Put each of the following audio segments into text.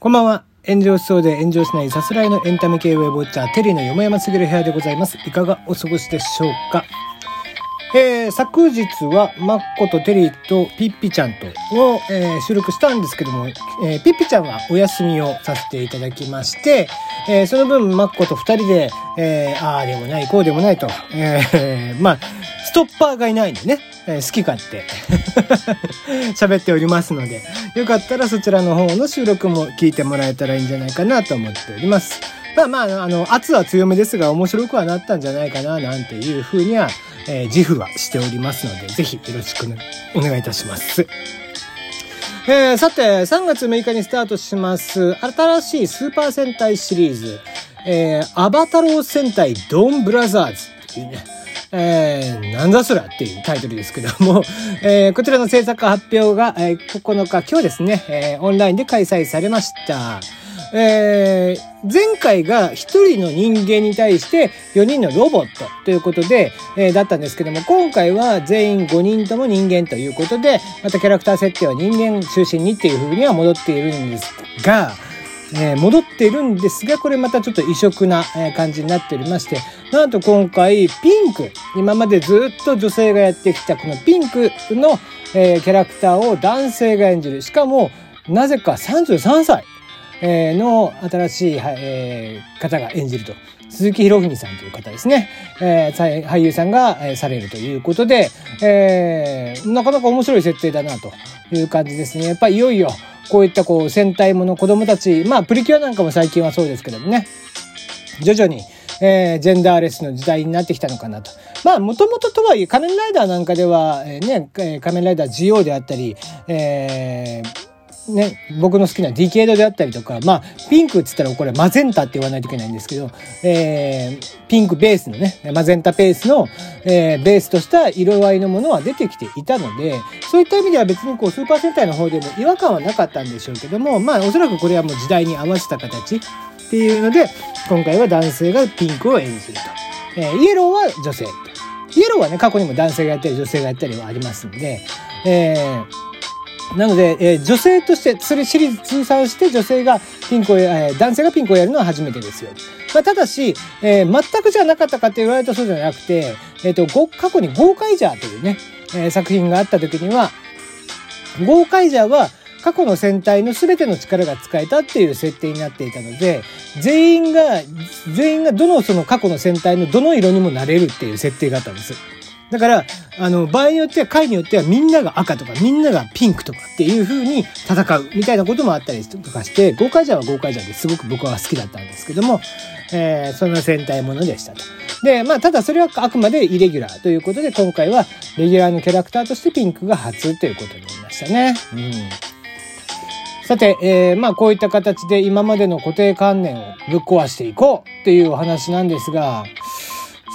こんばんは。炎上しそうで炎上しないさすらいのエンタメ系ウェブウォッチャー、テリーのよもやますぎる部屋でございます。いかがお過ごしでしょうか？えー、昨日はマッコとテリーとピッピちゃんとを、えー、収録したんですけども、えー、ピッピちゃんはお休みをさせていただきまして、えー、その分マッコと二人で、えー、ああでもない、こうでもないと、えー、まあ、ストッパーがいないんでね、えー、好き勝手。喋っておりますので、よかったらそちらの方の収録も聞いてもらえたらいいんじゃないかなと思っております。まあまあ、あの、圧は強めですが面白くはなったんじゃないかな、なんていうふうには、えー、自負はしておりますので、ぜひよろしくお願いいたします。えー、さて、3月6日にスタートします、新しいスーパー戦隊シリーズ、えー、アバタロー戦隊ドンブラザーズっていうね、えー、なんだそらっていうタイトルですけども、えー、こちらの制作発表が、えー、9日、今日ですね、えー、オンラインで開催されました。えー、前回が1人の人間に対して4人のロボットということで、えー、だったんですけども、今回は全員5人とも人間ということで、またキャラクター設定は人間中心にっていう風には戻っているんですが、えー、戻っているんですが、これまたちょっと異色なえ感じになっておりまして、なんと今回、ピンク、今までずっと女性がやってきたこのピンクの、えー、キャラクターを男性が演じる。しかも、なぜか33歳、えー、の新しい、えー、方が演じると。鈴木博文さんという方ですね。えー、俳優さんが、えー、されるということで、えー、なかなか面白い設定だなという感じですね。やっぱりいよいよ、こういったこう戦隊もの子供たち、まあプリキュアなんかも最近はそうですけどもね、徐々に、えー、ジェンダーレスの時代になってきたのかなと。まあ、もともととはいえ、仮面ライダーなんかでは、えー、ね、仮面ライダー GO であったり、えー、ね、僕の好きなディケードであったりとか、まあ、ピンクっつったらこれマゼンタって言わないといけないんですけど、えー、ピンクベースのね、マゼンタベースの、えー、ベースとした色合いのものは出てきていたので、そういった意味では別にこう、スーパー戦隊の方でも違和感はなかったんでしょうけども、まあ、おそらくこれはもう時代に合わせた形っていうので、今回は男性がピンクを演じると。えー、イエローは女性と。イエローはね、過去にも男性がやったり女性がやったりはありますんで、えー、なので、えー、女性として、それシリーズ通算して女性がピンクを、えー、男性がピンクをやるのは初めてですよ。まあ、ただし、えー、全くじゃなかったかって言われたそうじゃなくて、えっ、ー、と、過去にゴーカイジャーというね、えー、作品があった時には、ゴーカイジャーは過去の戦隊の全ての力が使えたっていう設定になっていたので、全員が、全員がどのその過去の戦隊のどの色にもなれるっていう設定があったんです。だから、あの、場合によっては、回によってはみんなが赤とか、みんながピンクとかっていう風に戦うみたいなこともあったりとかして、豪快者は豪快者ですごく僕は好きだったんですけども、えー、そんな戦隊ものでしたと。で、まあ、ただそれはあくまでイレギュラーということで、今回はレギュラーのキャラクターとしてピンクが初ということになりましたね。うん。さて、えー、まあこういった形で今までの固定観念をぶっ壊していこうっていうお話なんですが、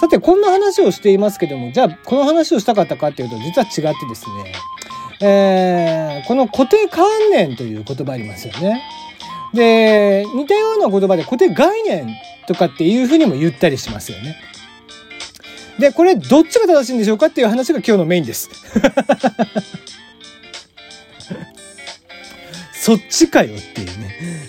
さて、こんな話をしていますけども、じゃあ、この話をしたかったかっていうと、実は違ってですね、えー、この固定観念という言葉ありますよね。で、似たような言葉で固定概念とかっていうふうにも言ったりしますよね。で、これどっちが正しいんでしょうかっていう話が今日のメインです。そっちかよっていうね。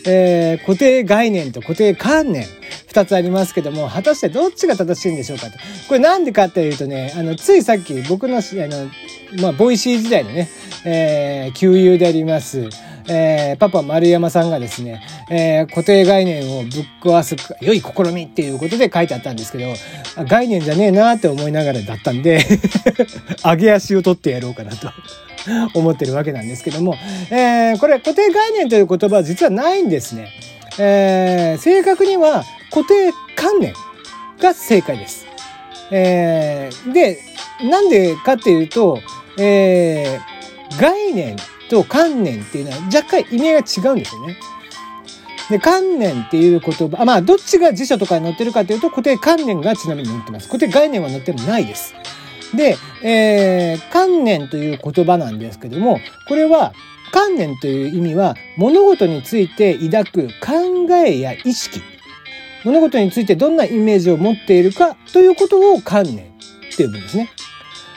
えー、固定概念と固定観念。二つありますけども、果たしてどっちが正しいんでしょうかと。これなんでかっていうとね、あの、ついさっき僕の、あの、まあ、ボイシー時代のね、えー、旧友であります、えー、パパ丸山さんがですね、えー、固定概念をぶっ壊す良い試みっていうことで書いてあったんですけど、概念じゃねえなって思いながらだったんで 上げ足を取ってやろうかなと 思ってるわけなんですけども、えー、これ固定概念という言葉は実はないんですね。えー、正確には固定観念が正解です。えー、で、なんでかっていうと、えー、概念と観念っていうのは若干意味が違うんですよね。で、観念っていう言葉、まあ、どっちが辞書とかに載ってるかというと、固定観念がちなみに載ってます。固定概念は載ってもないです。で、えー、観念という言葉なんですけども、これは、観念という意味は、物事について抱く考えや意識物事についてどんなイメージを持っているかということを観念って呼ぶんですね。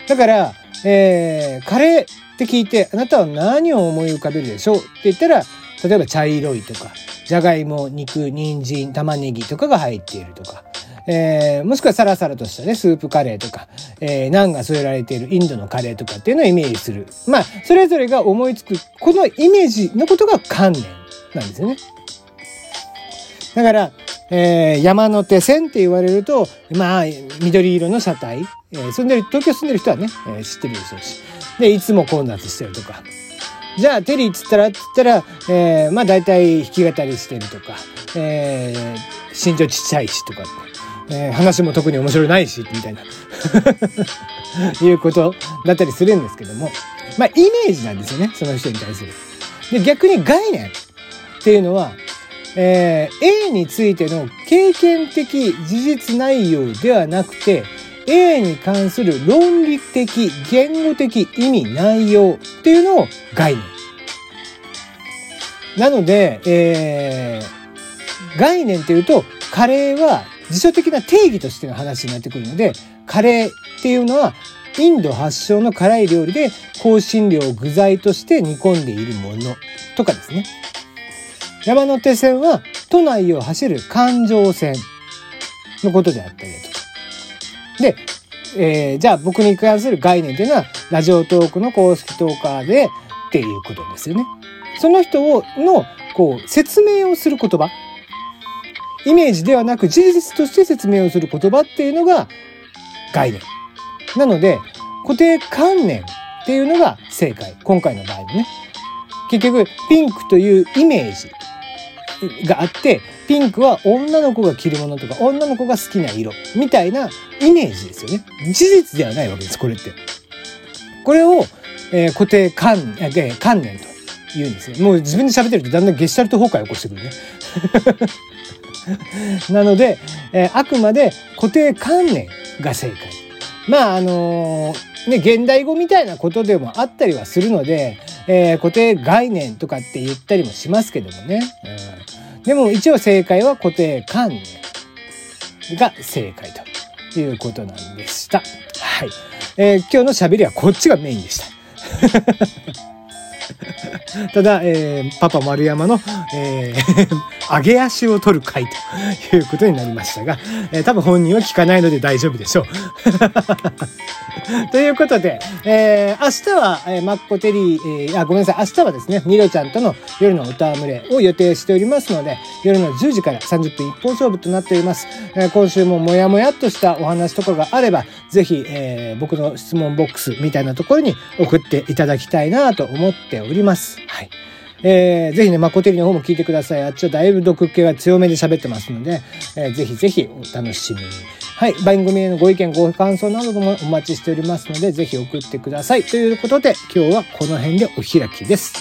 だから、えー、カレーって聞いて、あなたは何を思い浮かべるでしょうって言ったら、例えば茶色いとか、じゃがいも、肉、人参、玉ねぎとかが入っているとか、えー、もしくはサラサラとしたね、スープカレーとか、えー、ナンが添えられているインドのカレーとかっていうのをイメージする。まあ、それぞれが思いつく、このイメージのことが観念なんですよね。だから、えー、山手線って言われると、まあ、緑色の車体、えー、住んでる、東京住んでる人はね、えー、知ってるでしょうし。で、いつも混雑してるとか。じゃあ、テリーっつったら、っつったら、えー、まあ大体弾き語りしてるとか、えー、身長ちっちゃいしとか、えー、話も特に面白ないし、みたいな いうことだったりするんですけども、まあイメージなんですよね、その人に対する。で、逆に概念っていうのは、えー、A についての経験的事実内容ではなくて、A に関する論理的、言語的意味、内容っていうのを概念。なので、えー、概念っていうと、カレーは辞書的な定義としての話になってくるので、カレーっていうのは、インド発祥の辛い料理で香辛料を具材として煮込んでいるものとかですね。山手線は都内を走る環状線のことであったりとか。で、えー、じゃあ僕に関する概念というのは、ラジオトークの公式トーカーでっていうことですよね。その人を、の、こう、説明をする言葉。イメージではなく事実として説明をする言葉っていうのが概念。なので、固定観念っていうのが正解。今回の場合ね。結局、ピンクというイメージがあって、ピンクは女の子が着るものとか、女の子が好きな色、みたいなイメージですよね。事実ではないわけです、これって。これを、えー、固定観、で、観念と言うんですね。もう自分で喋ってるとだんだんゲシュタルト崩壊を起こしてくるね。なので、えー、あくまで固定観念が正解。まあ、あのー、ね、現代語みたいなことでもあったりはするので、えー、固定概念とかって言ったりもしますけどもね。うん、でも一応正解は固定観念が正解ということなんでした。はい。えー、今日の喋りはこっちがメインでした。ただ、えー、パパ丸山の、えー、上げ足を取る回ということになりましたが、えー、多分本人は聞かないので大丈夫でしょう。ということで、えー、明日は、えー、マッコテリー、えー、あ、ごめんなさい、明日はですね、ミロちゃんとの夜の歌むれを予定しておりますので、夜の10時から30分一本勝負となっております。えー、今週ももやもやっとしたお話とかがあれば、ぜひ、えー、僕の質問ボックスみたいなところに送っていただきたいなと思っております。はい。えー、ぜひね、まこてりの方も聞いてください。あっちはだいぶ毒気が強めで喋ってますので、えー、ぜひぜひお楽しみに。はい。番組へのご意見、ご感想などもお待ちしておりますので、ぜひ送ってください。ということで、今日はこの辺でお開きです。